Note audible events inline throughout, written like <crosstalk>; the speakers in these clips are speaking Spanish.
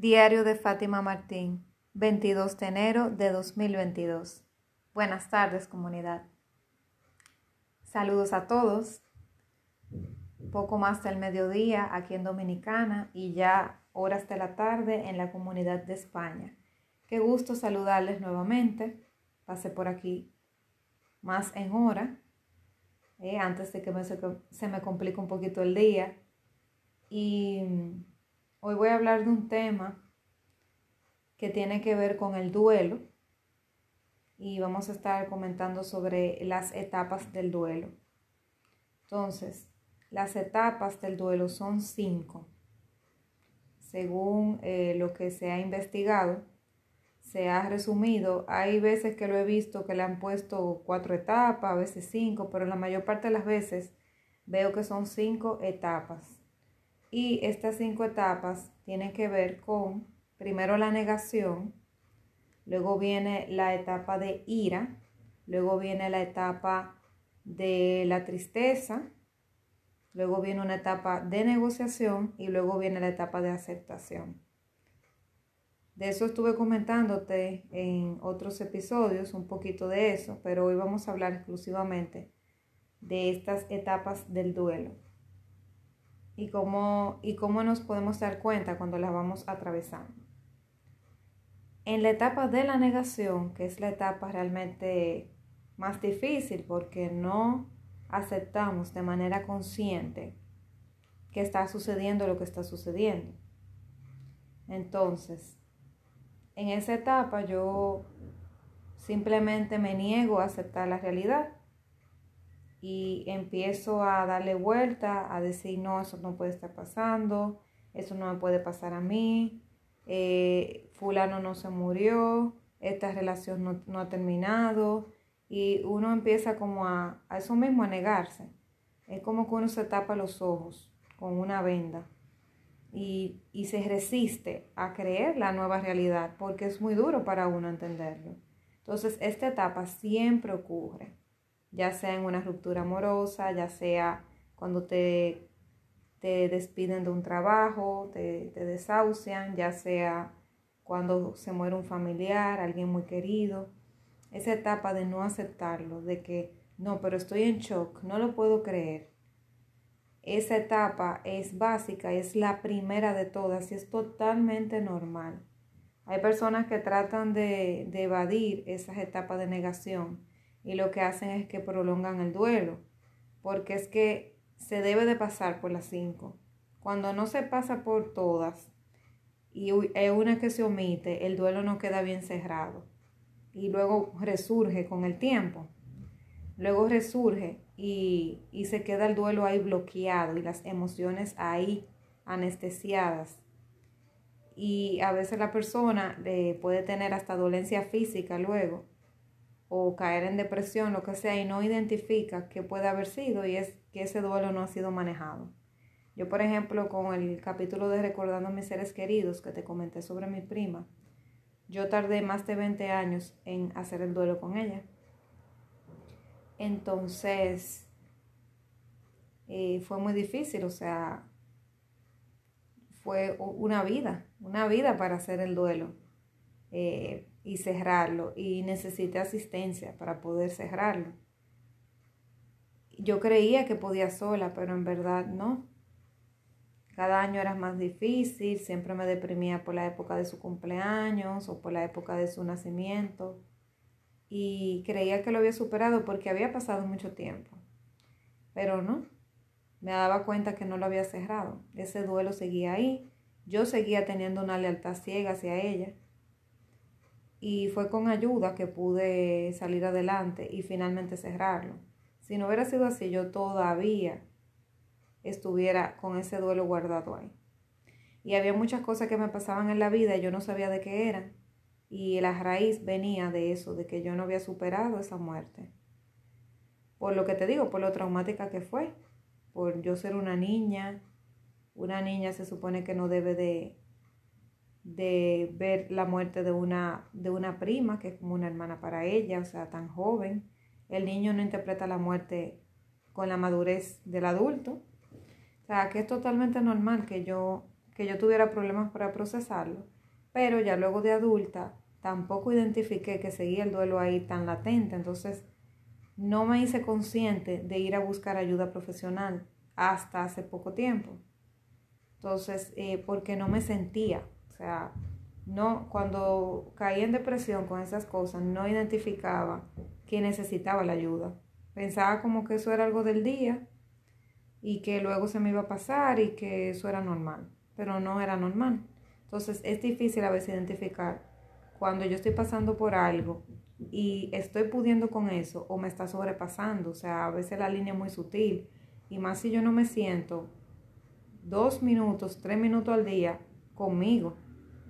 Diario de Fátima Martín, 22 de enero de 2022. Buenas tardes, comunidad. Saludos a todos. Poco más del mediodía aquí en Dominicana y ya horas de la tarde en la comunidad de España. Qué gusto saludarles nuevamente. Pasé por aquí más en hora, eh, antes de que se me complique un poquito el día. Y Hoy voy a hablar de un tema que tiene que ver con el duelo y vamos a estar comentando sobre las etapas del duelo. Entonces, las etapas del duelo son cinco. Según eh, lo que se ha investigado, se ha resumido. Hay veces que lo he visto que le han puesto cuatro etapas, a veces cinco, pero la mayor parte de las veces veo que son cinco etapas. Y estas cinco etapas tienen que ver con, primero la negación, luego viene la etapa de ira, luego viene la etapa de la tristeza, luego viene una etapa de negociación y luego viene la etapa de aceptación. De eso estuve comentándote en otros episodios, un poquito de eso, pero hoy vamos a hablar exclusivamente de estas etapas del duelo y cómo, y cómo nos podemos dar cuenta cuando las vamos atravesando. En la etapa de la negación, que es la etapa realmente más difícil porque no aceptamos de manera consciente que está sucediendo lo que está sucediendo. Entonces, en esa etapa yo simplemente me niego a aceptar la realidad y empiezo a darle vuelta, a decir, no, eso no puede estar pasando, eso no me puede pasar a mí, eh, fulano no se murió, esta relación no, ha terminado, y uno empieza como a, a eso mismo, a negarse. Es como que uno se tapa los ojos con una venda y, y, se resiste a creer la nueva realidad porque es muy duro para uno entenderlo. Entonces, esta etapa siempre ocurre ya sea en una ruptura amorosa, ya sea cuando te, te despiden de un trabajo, te, te desahucian, ya sea cuando se muere un familiar, alguien muy querido. Esa etapa de no aceptarlo, de que no, pero estoy en shock, no lo puedo creer. Esa etapa es básica, es la primera de todas y es totalmente normal. Hay personas que tratan de, de evadir esas etapas de negación y lo que hacen es que prolongan el duelo, porque es que se debe de pasar por las cinco. Cuando no se pasa por todas y hay una que se omite, el duelo no queda bien cerrado y luego resurge con el tiempo. Luego resurge y, y se queda el duelo ahí bloqueado y las emociones ahí anestesiadas. Y a veces la persona eh, puede tener hasta dolencia física luego o caer en depresión, lo que sea, y no identifica qué puede haber sido y es que ese duelo no ha sido manejado. Yo, por ejemplo, con el capítulo de Recordando a mis seres queridos que te comenté sobre mi prima, yo tardé más de 20 años en hacer el duelo con ella. Entonces, eh, fue muy difícil, o sea, fue una vida, una vida para hacer el duelo. Eh, y cerrarlo y necesité asistencia para poder cerrarlo. Yo creía que podía sola, pero en verdad no. Cada año era más difícil, siempre me deprimía por la época de su cumpleaños o por la época de su nacimiento y creía que lo había superado porque había pasado mucho tiempo. Pero no, me daba cuenta que no lo había cerrado. Ese duelo seguía ahí. Yo seguía teniendo una lealtad ciega hacia ella y fue con ayuda que pude salir adelante y finalmente cerrarlo. Si no hubiera sido así, yo todavía estuviera con ese duelo guardado ahí. Y había muchas cosas que me pasaban en la vida y yo no sabía de qué eran. Y la raíz venía de eso, de que yo no había superado esa muerte. Por lo que te digo, por lo traumática que fue. Por yo ser una niña. Una niña se supone que no debe de, de ver la muerte de una, de una prima, que es como una hermana para ella, o sea, tan joven. El niño no interpreta la muerte con la madurez del adulto. O sea, que es totalmente normal que yo que yo tuviera problemas para procesarlo, pero ya luego de adulta tampoco identifiqué que seguía el duelo ahí tan latente, entonces no me hice consciente de ir a buscar ayuda profesional hasta hace poco tiempo. Entonces, eh, porque no me sentía, sea, no, cuando caí en depresión con esas cosas, no identificaba que necesitaba la ayuda. Pensaba como que eso era algo del día y que luego se me iba a pasar y que eso era normal, pero no era normal. Entonces es difícil a veces identificar cuando yo estoy pasando por algo y estoy pudiendo con eso o me está sobrepasando. O sea, a veces la línea es muy sutil y más si yo no me siento dos minutos, tres minutos al día conmigo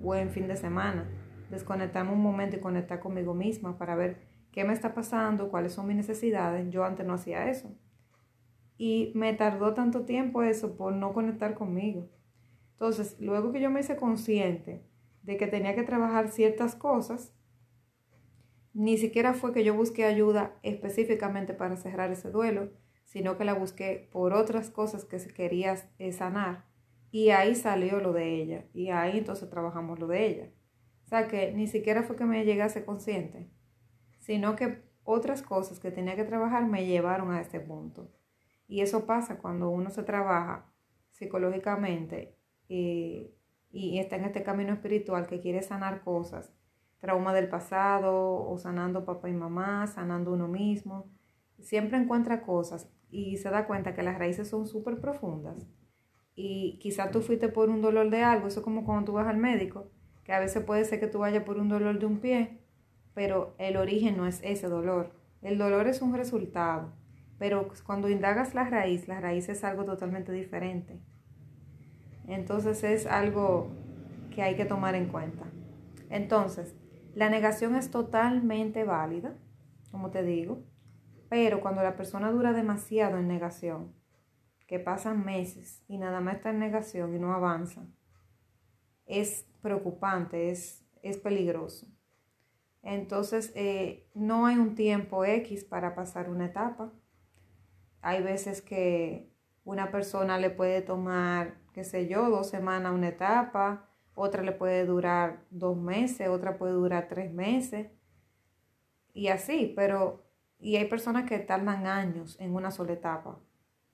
o en fin de semana. Desconectarme un momento y conectar conmigo misma para ver qué me está pasando, cuáles son mis necesidades. Yo antes no hacía eso. Y me tardó tanto tiempo eso por no conectar conmigo. Entonces, luego que yo me hice consciente de que tenía que trabajar ciertas cosas, ni siquiera fue que yo busqué ayuda específicamente para cerrar ese duelo, sino que la busqué por otras cosas que quería sanar. Y ahí salió lo de ella. Y ahí entonces trabajamos lo de ella. O sea que ni siquiera fue que me llegase consciente, sino que otras cosas que tenía que trabajar me llevaron a este punto. Y eso pasa cuando uno se trabaja psicológicamente y está en este camino espiritual que quiere sanar cosas, trauma del pasado o sanando papá y mamá, sanando uno mismo, siempre encuentra cosas y se da cuenta que las raíces son súper profundas. Y quizá tú fuiste por un dolor de algo, eso es como cuando tú vas al médico, que a veces puede ser que tú vayas por un dolor de un pie, pero el origen no es ese dolor. El dolor es un resultado, pero cuando indagas la raíz, la raíz es algo totalmente diferente. Entonces es algo que hay que tomar en cuenta. Entonces, la negación es totalmente válida, como te digo, pero cuando la persona dura demasiado en negación, que pasan meses y nada más está en negación y no avanza, es preocupante, es, es peligroso. Entonces, eh, no hay un tiempo X para pasar una etapa. Hay veces que una persona le puede tomar qué sé yo, dos semanas una etapa, otra le puede durar dos meses, otra puede durar tres meses y así, pero, y hay personas que tardan años en una sola etapa,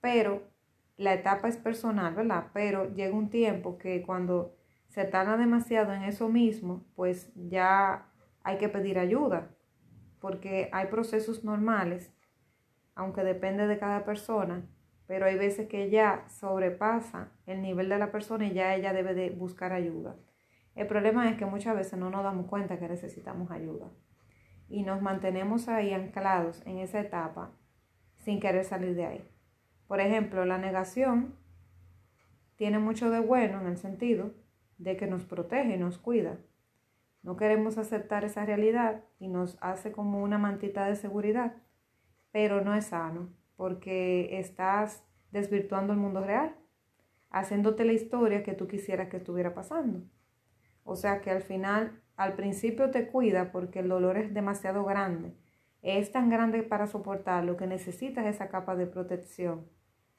pero la etapa es personal, ¿verdad? Pero llega un tiempo que cuando se tarda demasiado en eso mismo, pues ya hay que pedir ayuda, porque hay procesos normales, aunque depende de cada persona, pero hay veces que ya sobrepasa el nivel de la persona y ya ella debe de buscar ayuda. El problema es que muchas veces no nos damos cuenta que necesitamos ayuda y nos mantenemos ahí anclados en esa etapa sin querer salir de ahí. Por ejemplo, la negación tiene mucho de bueno en el sentido de que nos protege y nos cuida. No queremos aceptar esa realidad y nos hace como una mantita de seguridad, pero no es sano porque estás desvirtuando el mundo real, haciéndote la historia que tú quisieras que estuviera pasando. O sea que al final, al principio te cuida porque el dolor es demasiado grande. Es tan grande para soportarlo que necesitas esa capa de protección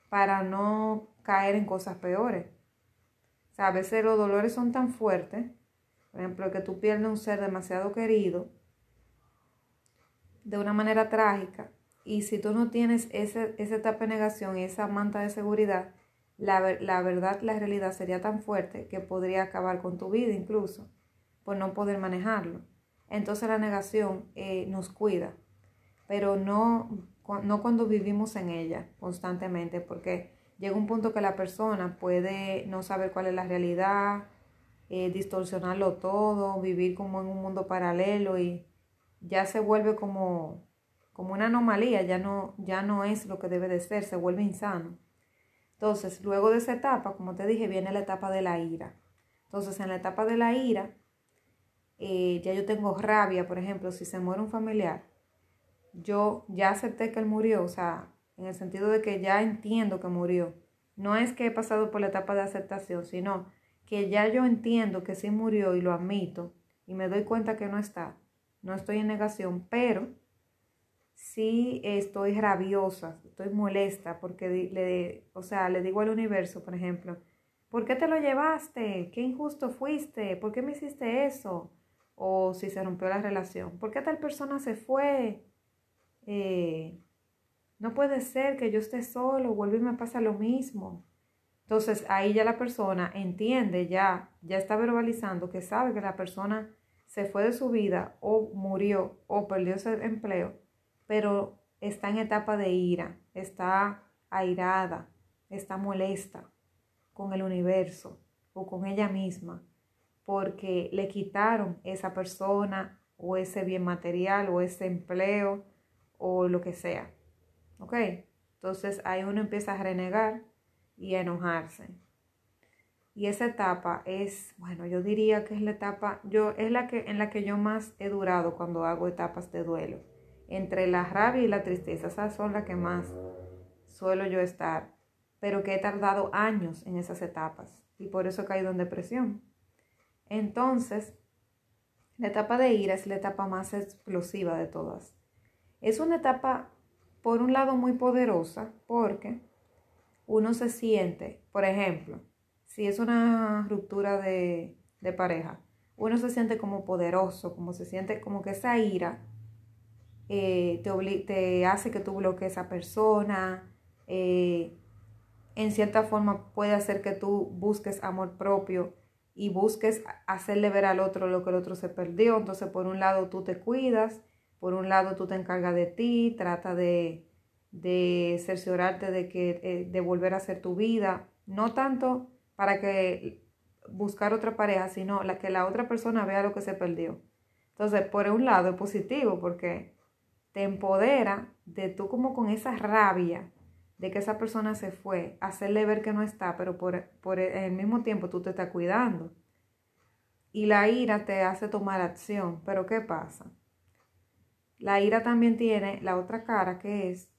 para no caer en cosas peores. O sea, a veces los dolores son tan fuertes, por ejemplo, que tú pierdes un ser demasiado querido de una manera trágica, y si tú no tienes ese, esa etapa de negación y esa manta de seguridad, la, verdad, la realidad sería tan fuerte que podría acabar con tu vida incluso por no poder manejarlo. Entonces la negación eh, nos cuida, pero no, no cuando vivimos en ella constantemente, porque llega un punto que la persona puede no saber cuál es la realidad, eh, distorsionarlo todo, vivir como en un mundo paralelo y ya se vuelve como como una anomalía, ya no, ya no es lo que debe de ser, se vuelve insano. Entonces, luego de esa etapa, como te dije, viene la etapa de la ira. Entonces, en la etapa de la ira, eh, ya yo tengo rabia, por ejemplo, si se muere un familiar, yo ya acepté que él murió, o sea, en el sentido de que ya entiendo que murió. No es que he pasado por la etapa de aceptación, sino que ya yo entiendo que sí murió y lo admito y me doy cuenta que no está. No estoy en negación, pero sí estoy rabiosa, estoy molesta porque le, o sea, le digo al universo, por ejemplo, ¿por qué te lo llevaste? ¿Qué injusto fuiste? ¿Por qué me hiciste eso? O si se rompió la relación, ¿por qué tal persona se fue? Eh, no puede ser que yo esté solo, vuelve y me pasa lo mismo. Entonces ahí ya la persona entiende, ya, ya está verbalizando que sabe que la persona se fue de su vida o murió o perdió ese empleo, pero está en etapa de ira, está airada, está molesta con el universo o con ella misma porque le quitaron esa persona o ese bien material o ese empleo o lo que sea. ¿Ok? Entonces ahí uno empieza a renegar y a enojarse. Y esa etapa es, bueno, yo diría que es la etapa, yo es la que en la que yo más he durado cuando hago etapas de duelo. Entre la rabia y la tristeza, esas son las que más suelo yo estar, pero que he tardado años en esas etapas y por eso he caído en depresión. Entonces, la etapa de ira es la etapa más explosiva de todas. Es una etapa, por un lado, muy poderosa porque uno se siente, por ejemplo, si es una ruptura de, pareja, uno se siente como poderoso, como se siente como que esa ira eh, te, te, hace que tú bloquees a esa persona, eh, en cierta forma puede hacer que tú busques amor propio y busques hacerle ver al otro lo que el otro se perdió. Entonces, por un lado tú te cuidas, por un lado tú te encargas de ti, trata de, de cerciorarte de que eh, de volver a hacer tu vida, no tanto para que buscar otra pareja, sino la que la otra persona vea lo que se perdió. Entonces, por un lado es positivo porque te empodera de tú como con esa rabia de que esa persona se fue, hacerle ver que no está, pero por, por el mismo tiempo tú te estás cuidando. Y la ira te hace tomar acción, pero ¿qué pasa? La ira también tiene la otra cara que es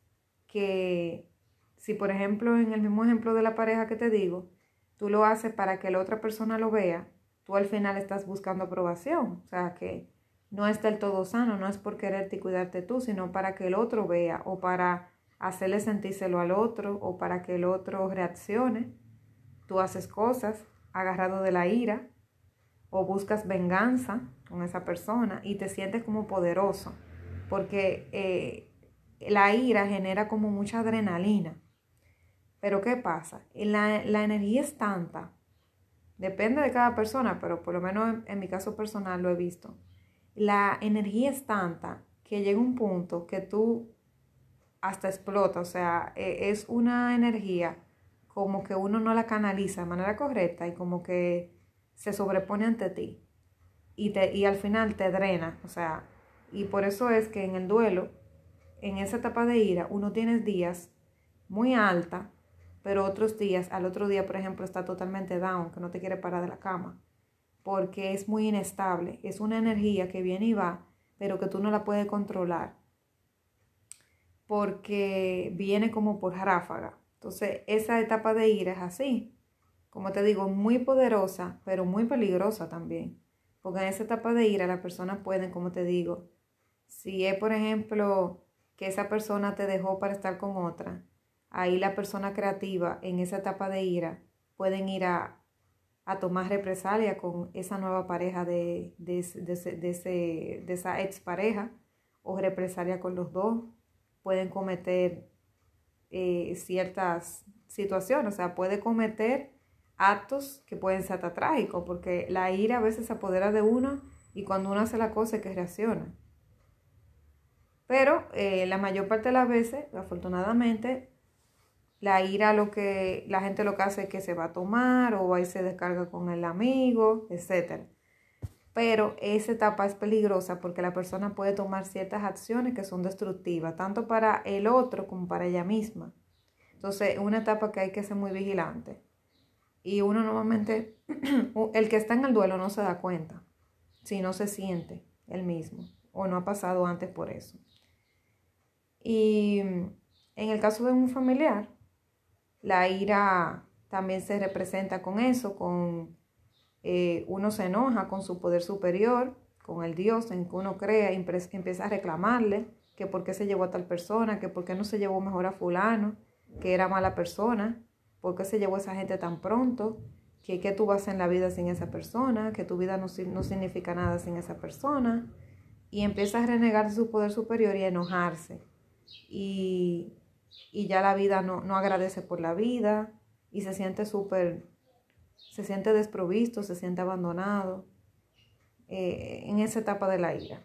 que si por ejemplo en el mismo ejemplo de la pareja que te digo, tú lo haces para que la otra persona lo vea, tú al final estás buscando aprobación. O sea, que no es del todo sano, no es por quererte y cuidarte tú, sino para que el otro vea o para hacerle sentírselo al otro o para que el otro reaccione. Tú haces cosas agarrado de la ira o buscas venganza con esa persona y te sientes como poderoso porque eh, la ira genera como mucha adrenalina pero ¿qué pasa? La, la energía es tanta, depende de cada persona, pero por lo menos en, mi caso personal lo he visto. La energía es tanta que llega un punto que tú hasta explota, o sea, e, es una energía como que uno no la canaliza de manera correcta y como que se sobrepone ante ti y, te, y al final te drena, o sea, y por eso es que en el duelo, en esa etapa de ira, uno tiene días muy alta pero otros días, al otro día, por ejemplo, está totalmente down, que no te quiere parar de la cama, porque es muy inestable, es una energía que viene y va, pero que tú no la puedes controlar, porque viene como por ráfaga. Entonces, esa etapa de ira es así, como te digo, muy poderosa, pero muy peligrosa también, porque en esa etapa de ira las personas pueden, como te digo, si es, por ejemplo, que esa persona te dejó para estar con otra, ahí la persona creativa en esa etapa de ira pueden ir a, tomar represalia con esa nueva pareja de, de, de, de esa expareja o represalia con los dos. Pueden cometer eh, ciertas situaciones, o sea, puede cometer actos que pueden ser hasta trágicos, porque la ira a veces se apodera de uno y cuando uno hace la cosa es que reacciona. Pero eh, la mayor parte de las veces, afortunadamente, la ira lo que la gente lo que hace es que se va a tomar o ahí se descarga con el amigo, etc. Pero esa etapa es peligrosa porque la persona puede tomar ciertas acciones que son destructivas, tanto para el otro como para ella misma. Entonces, es una etapa que hay que ser muy vigilante. Y uno normalmente, <clears throat> el que está en el duelo no se da cuenta, si no se siente el mismo o no ha pasado antes por eso. Y en el caso de un familiar, la ira también se representa con eso, con eh, uno se enoja con su poder superior, con el Dios en que uno crea, empieza a reclamarle que por qué se llevó a tal persona, que por qué no se llevó mejor a fulano, que era mala persona, por qué se llevó a esa gente tan pronto, que, que tú vas en la vida sin esa persona, que tu vida no, no significa nada sin esa persona, y empieza a renegar de su poder superior y a enojarse. Y, y ya la vida no, no agradece por la vida y se siente súper, se siente desprovisto, se siente abandonado eh, en esa etapa de la ira.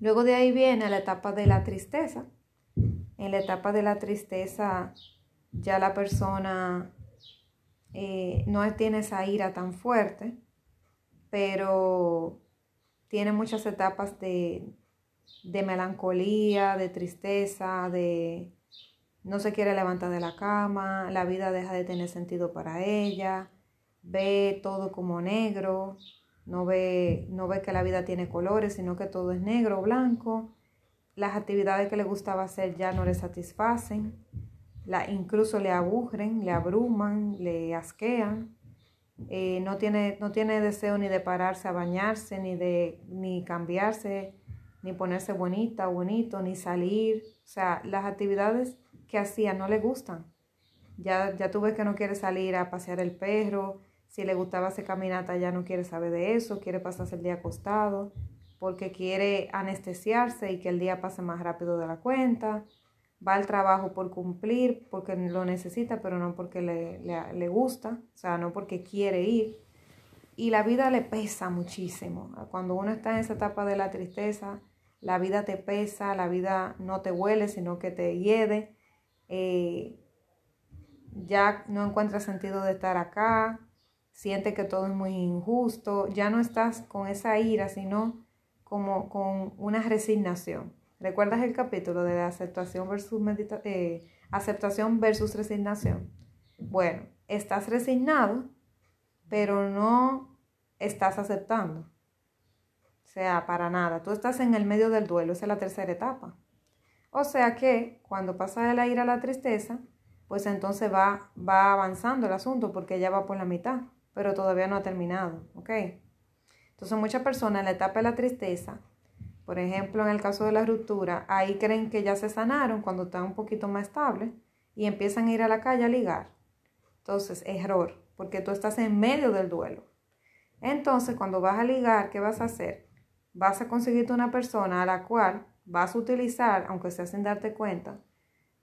Luego de ahí viene la etapa de la tristeza. En la etapa de la tristeza ya la persona eh, no tiene esa ira tan fuerte, pero tiene muchas etapas de, de melancolía, de tristeza, de no se quiere levantar de la cama, la vida deja de tener sentido para ella, ve todo como negro, no ve, no ve que la vida tiene colores, sino que todo es negro o blanco. Las actividades que le gustaba hacer ya no le satisfacen, la, incluso le aburren, le abruman, le asquean. Eh, no, tiene, no tiene deseo ni de pararse a bañarse, ni de ni cambiarse, ni ponerse bonita bonito, ni salir. O sea, las actividades que hacía no le gustan. Ya, ya ves que no quiere salir a pasear el perro, si le gustaba hacer caminata ya no quiere saber de eso, quiere pasarse el día acostado, porque quiere anestesiarse y que el día pase más rápido de la cuenta. Va al trabajo por cumplir, porque lo necesita, pero no porque le, le, le gusta, o sea, no porque quiere ir. Y la vida le pesa muchísimo. Cuando uno está en esa etapa de la tristeza, la vida te pesa, la vida no te huele, sino que te hiede eh, ya no encuentras sentido de estar acá, siente que todo es muy injusto, ya no estás con esa ira, sino como con una resignación. ¿Recuerdas el capítulo de aceptación versus, eh, aceptación versus resignación? Bueno, estás resignado, pero no estás aceptando. Sea, para nada. Tú estás en el medio del duelo, esa es la tercera etapa. O sea que cuando pasa de la ira a la tristeza, pues entonces va, va avanzando el asunto porque ya va por la mitad, pero todavía no ha terminado, ¿ok? Entonces muchas personas en la etapa de la tristeza, por ejemplo en el caso de la ruptura, ahí creen que ya se sanaron cuando están un poquito más estables y empiezan a ir a la calle a ligar. Entonces, error, porque tú estás en medio del duelo. Entonces, cuando vas a ligar, ¿qué vas a hacer? Vas a conseguirte una persona a la cual vas a utilizar, aunque sea sin darte cuenta,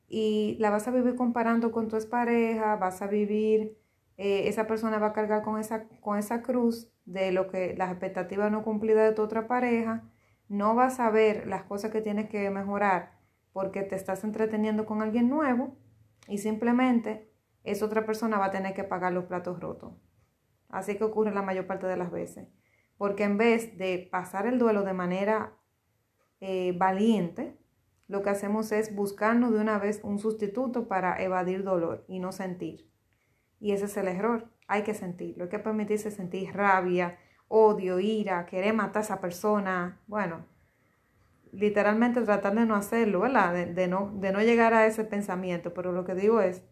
y la vas a vivir comparando con tu expareja, vas a vivir, eh, esa persona va a cargar con esa, con esa cruz de lo que las expectativas no cumplidas de tu otra pareja, no vas a ver las cosas que tienes que mejorar porque te estás entreteniendo con alguien nuevo y simplemente esa otra persona va a tener que pagar los platos rotos. Así que ocurre la mayor parte de las veces. Porque en vez de pasar el duelo de manera eh, valiente, lo que hacemos es buscarnos de una vez un sustituto para evadir dolor y no sentir. Y ese es el error. Hay que sentirlo. Hay que permitirse sentir rabia, odio, ira, querer matar a esa persona. Bueno, literalmente tratar de no hacerlo, ¿verdad? De, no, de no llegar a ese pensamiento. Pero lo que digo es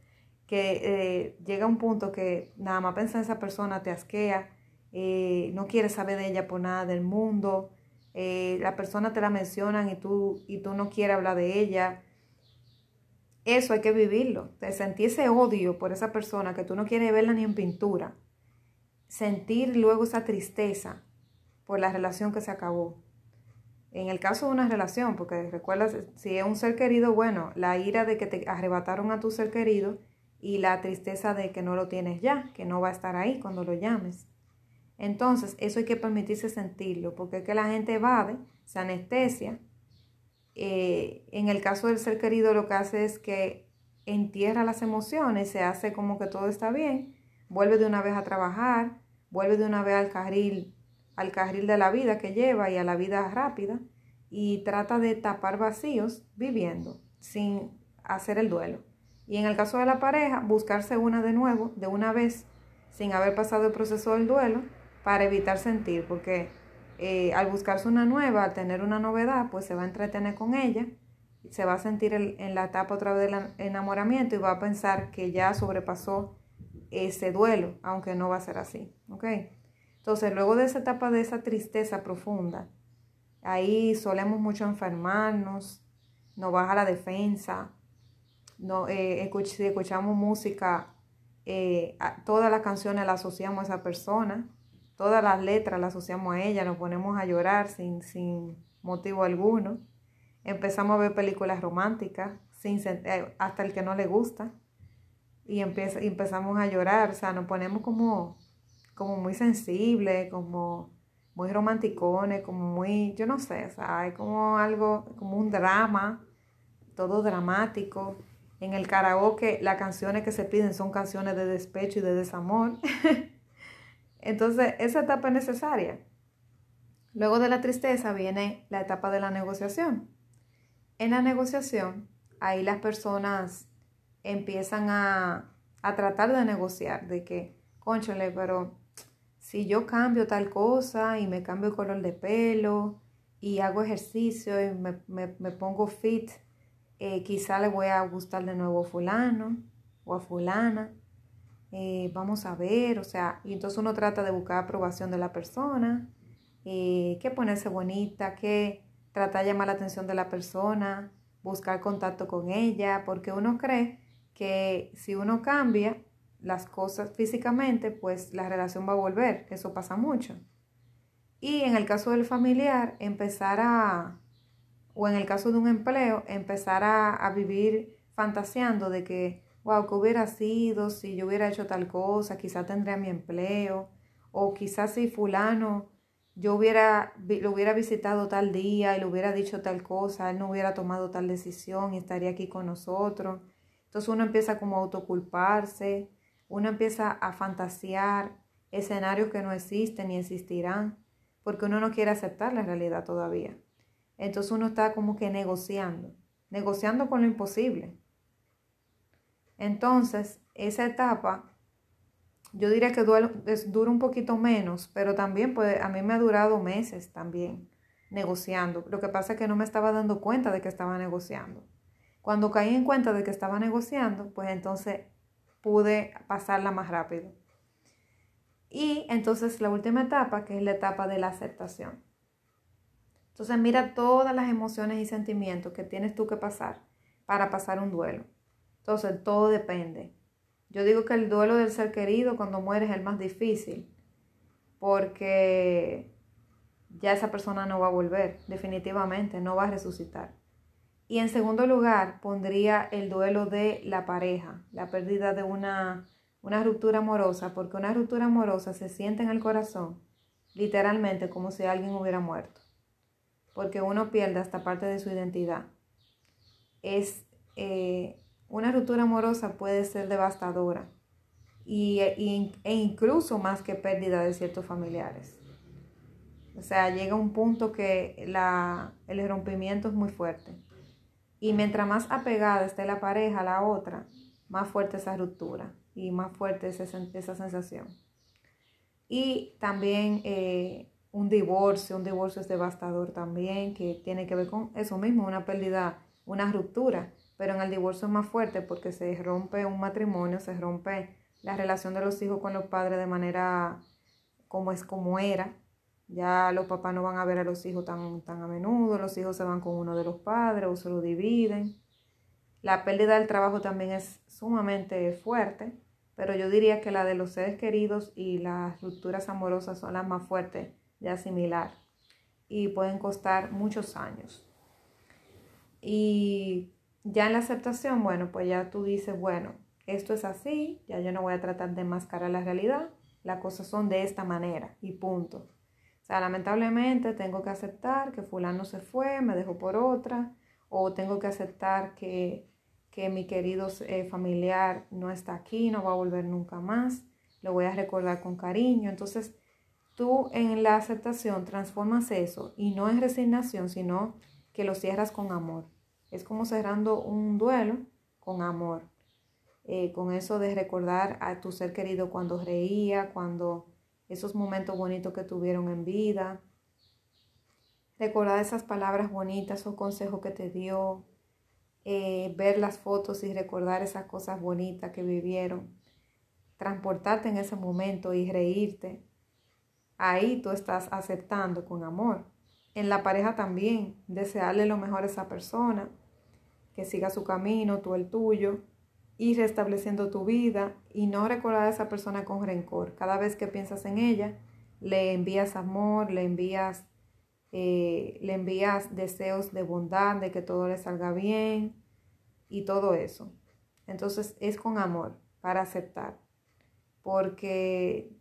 que eh, llega un punto que nada más pensar en esa persona te asquea, eh, no quieres saber de ella por nada del mundo, eh, la persona te la mencionan y tú, y tú no quieres hablar de ella. Eso hay que vivirlo. Sentir ese odio por esa persona que tú no quieres verla ni en pintura. Sentir luego esa tristeza por la relación que se acabó. En el caso de una relación, porque recuerdas, si es un ser querido, bueno, la ira de que te arrebataron a tu ser querido y la tristeza de que no lo tienes ya, que no va a estar ahí cuando lo llames. Entonces, eso hay que permitirse sentirlo, porque es que la gente evade, se anestesia. Eh, en el caso del ser querido, lo que hace es que entierra las emociones, se hace como que todo está bien, vuelve de una vez a trabajar, vuelve de una vez al carril, al carril de la vida que lleva y a la vida rápida, y trata de tapar vacíos viviendo, sin hacer el duelo. Y en el caso de la pareja, buscarse una de nuevo, de una vez, sin haber pasado el proceso del duelo, para evitar sentir, porque eh, al buscarse una nueva, al tener una novedad, pues se va a entretener con ella, se va a sentir en la etapa otra vez del enamoramiento y va a pensar que ya sobrepasó ese duelo, aunque no va a ser así, ¿ok? Entonces, luego de esa etapa de esa tristeza profunda, ahí solemos mucho enfermarnos, nos baja la defensa, no, eh, si escuchamos música eh, todas las canciones las asociamos a esa persona, todas las letras las asociamos a ella, nos ponemos a llorar sin, sin motivo alguno. Empezamos a ver películas románticas, sin, eh, hasta el que no le gusta, y, empieza, empezamos a llorar, o sea, nos ponemos como, como muy sensibles, como muy romanticones, como muy, yo no sé, o sea, hay como algo, como un drama, todo dramático. En el karaoke las canciones que se piden son canciones de despecho y de desamor. <laughs> Entonces, esa etapa es necesaria. Luego de la tristeza viene la etapa de la negociación. En la negociación, ahí las personas empiezan a, a tratar de negociar, de que, conchale, pero si yo cambio tal cosa y me cambio el color de pelo y hago ejercicio y me, pongo fit, eh, quizá le voy a gustar de nuevo a fulano o a fulana. Eh, vamos a ver, o sea, y entonces uno trata de buscar aprobación de la persona, eh, que ponerse bonita, que tratar de llamar la atención de la persona, buscar contacto con ella, porque uno cree que si uno cambia, las cosas físicamente, pues la relación va a volver. Eso pasa mucho. Y en el caso del familiar, empezar a, o en el caso de un empleo, empezar a, vivir fantaseando de que, wow, ¿qué hubiera sido si yo hubiera hecho tal cosa? Quizá tendría mi empleo. O quizás si fulano yo hubiera, lo hubiera visitado tal día y le hubiera dicho tal cosa, él no hubiera tomado tal decisión y estaría aquí con nosotros. Entonces uno empieza como a autoculparse, uno empieza a fantasear escenarios que no existen ni existirán, porque uno no quiere aceptar la realidad todavía. Entonces uno está como que negociando, negociando con lo imposible. Entonces, esa etapa, yo diría que dura un poquito menos, pero también pues, a mí me ha durado meses también negociando. Lo que pasa es que no me estaba dando cuenta de que estaba negociando. Cuando caí en cuenta de que estaba negociando, pues entonces pude pasarla más rápido. Y entonces la última etapa, que es la etapa de la aceptación. Entonces mira todas las emociones y sentimientos que tienes tú que pasar para pasar un duelo. Entonces todo depende. Yo digo que el duelo del ser querido cuando muere es el más difícil porque ya esa persona no va a volver, definitivamente, no va a resucitar. Y en segundo lugar, pondría el duelo de la pareja, la pérdida de una, una ruptura amorosa, porque una ruptura amorosa se siente en el corazón literalmente como si alguien hubiera muerto, porque uno pierde hasta parte de su identidad. Es, eh, una ruptura amorosa puede ser devastadora y, e incluso más que pérdida de ciertos familiares. O sea, llega un punto que la, el rompimiento es muy fuerte. Y mientras más apegada esté la pareja a la otra, más fuerte esa ruptura y más fuerte esa, esa sensación. Y también eh, un divorcio, un divorcio es devastador también, que tiene que ver con eso mismo, una pérdida, una ruptura. Pero en el divorcio es más fuerte porque se rompe un matrimonio, se rompe la relación de los hijos con los padres de manera como es como era, ya los papás no van a ver a los hijos tan, tan a menudo, los hijos se van con uno de los padres o se lo dividen. La pérdida del trabajo también es sumamente fuerte, pero yo diría que la de los seres queridos y las rupturas amorosas son las más fuertes de asimilar y pueden costar muchos años. Y ya en la aceptación, bueno, pues ya tú dices, bueno, esto es así, ya yo no voy a tratar de mascarar la realidad, las cosas son de esta manera y punto. O sea, lamentablemente tengo que aceptar que fulano se fue, me dejó por otra, o tengo que aceptar que, mi querido eh, familiar no está aquí, no va a volver nunca más, lo voy a recordar con cariño. Entonces, tú en la aceptación transformas eso y no en resignación, sino que lo cierras con amor. Es como cerrando un duelo con amor. Eh, con eso de recordar a tu ser querido cuando reía, cuando esos momentos bonitos que tuvieron en vida. Recordar esas palabras bonitas o consejos que te dio. Eh, ver las fotos y recordar esas cosas bonitas que vivieron. Transportarte en ese momento y reírte. Ahí tú estás aceptando con amor. En la pareja también, desearle lo mejor a esa persona, que siga su camino, tú el tuyo. y restableciendo tu vida y no recordar a esa persona con rencor. Cada vez que piensas en ella, le envías amor, le envías, eh, le envías deseos de bondad, de que todo le salga bien y todo eso. Entonces es con amor para aceptar. Porque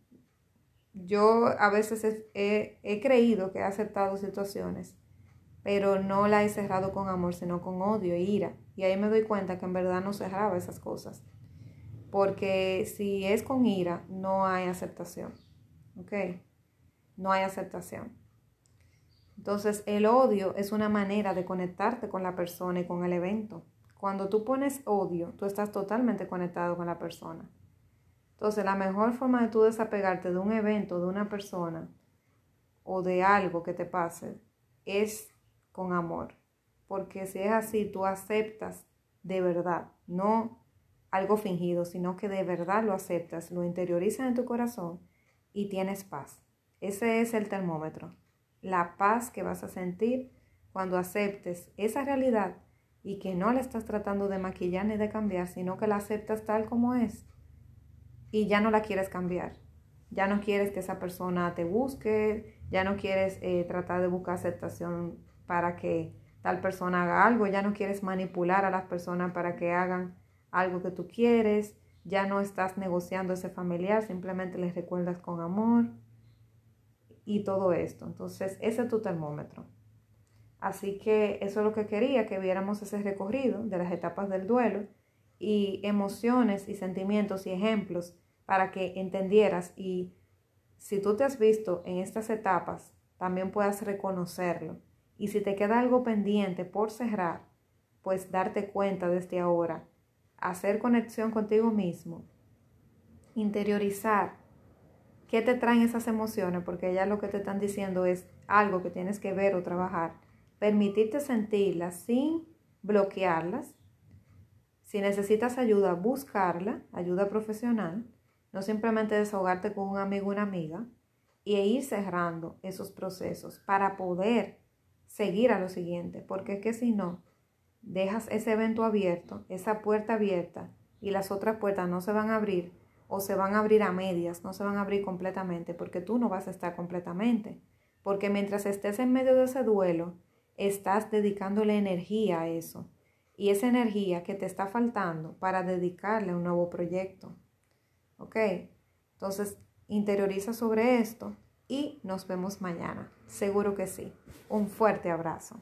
yo a veces he, creído que he aceptado situaciones, pero no la he cerrado con amor, sino con odio e ira. Y ahí me doy cuenta que en verdad no cerraba esas cosas. Porque si es con ira, no hay aceptación. ¿Ok? No hay aceptación. Entonces, el odio es una manera de conectarte con la persona y con el evento. Cuando tú pones odio, tú estás totalmente conectado con la persona. Entonces, la mejor forma de tú desapegarte de un evento, de una persona o de algo que te pase es con amor. Porque si es así, tú aceptas de verdad, no algo fingido, sino que de verdad lo aceptas, lo interiorizas en tu corazón y tienes paz. Ese es el termómetro. La paz que vas a sentir cuando aceptes esa realidad y que no la estás tratando de maquillar ni de cambiar, sino que la aceptas tal como es y ya no la quieres cambiar. Ya no quieres que esa persona te busque, ya no quieres eh, tratar de buscar aceptación para que tal persona haga algo, ya no quieres manipular a las personas para que hagan algo que tú quieres, ya no estás negociando ese familiar, simplemente les recuerdas con amor y todo esto. Entonces, ese es tu termómetro. Así que eso es lo que quería, que viéramos ese recorrido de las etapas del duelo y emociones y sentimientos y ejemplos para que entendieras. Y si tú te has visto en estas etapas, también puedas reconocerlo. Y si te queda algo pendiente por cerrar, pues darte cuenta desde ahora, hacer conexión contigo mismo, interiorizar qué te traen esas emociones, porque ya lo que te están diciendo es algo que tienes que ver o trabajar, permitirte sentirlas sin bloquearlas si necesitas ayuda, buscarla, ayuda profesional, no simplemente desahogarte con un amigo o una amiga y ir cerrando esos procesos para poder seguir a lo siguiente, porque es que si no, dejas ese evento abierto, esa puerta abierta y las otras puertas no se van a abrir o se van a abrir a medias, no se van a abrir completamente, porque tú no vas a estar completamente, porque mientras estés en medio de ese duelo, estás dedicándole energía a eso y esa energía que te está faltando para dedicarle a un nuevo proyecto. ¿Ok? Entonces, interioriza sobre esto y nos vemos mañana. Seguro que sí. Un fuerte abrazo.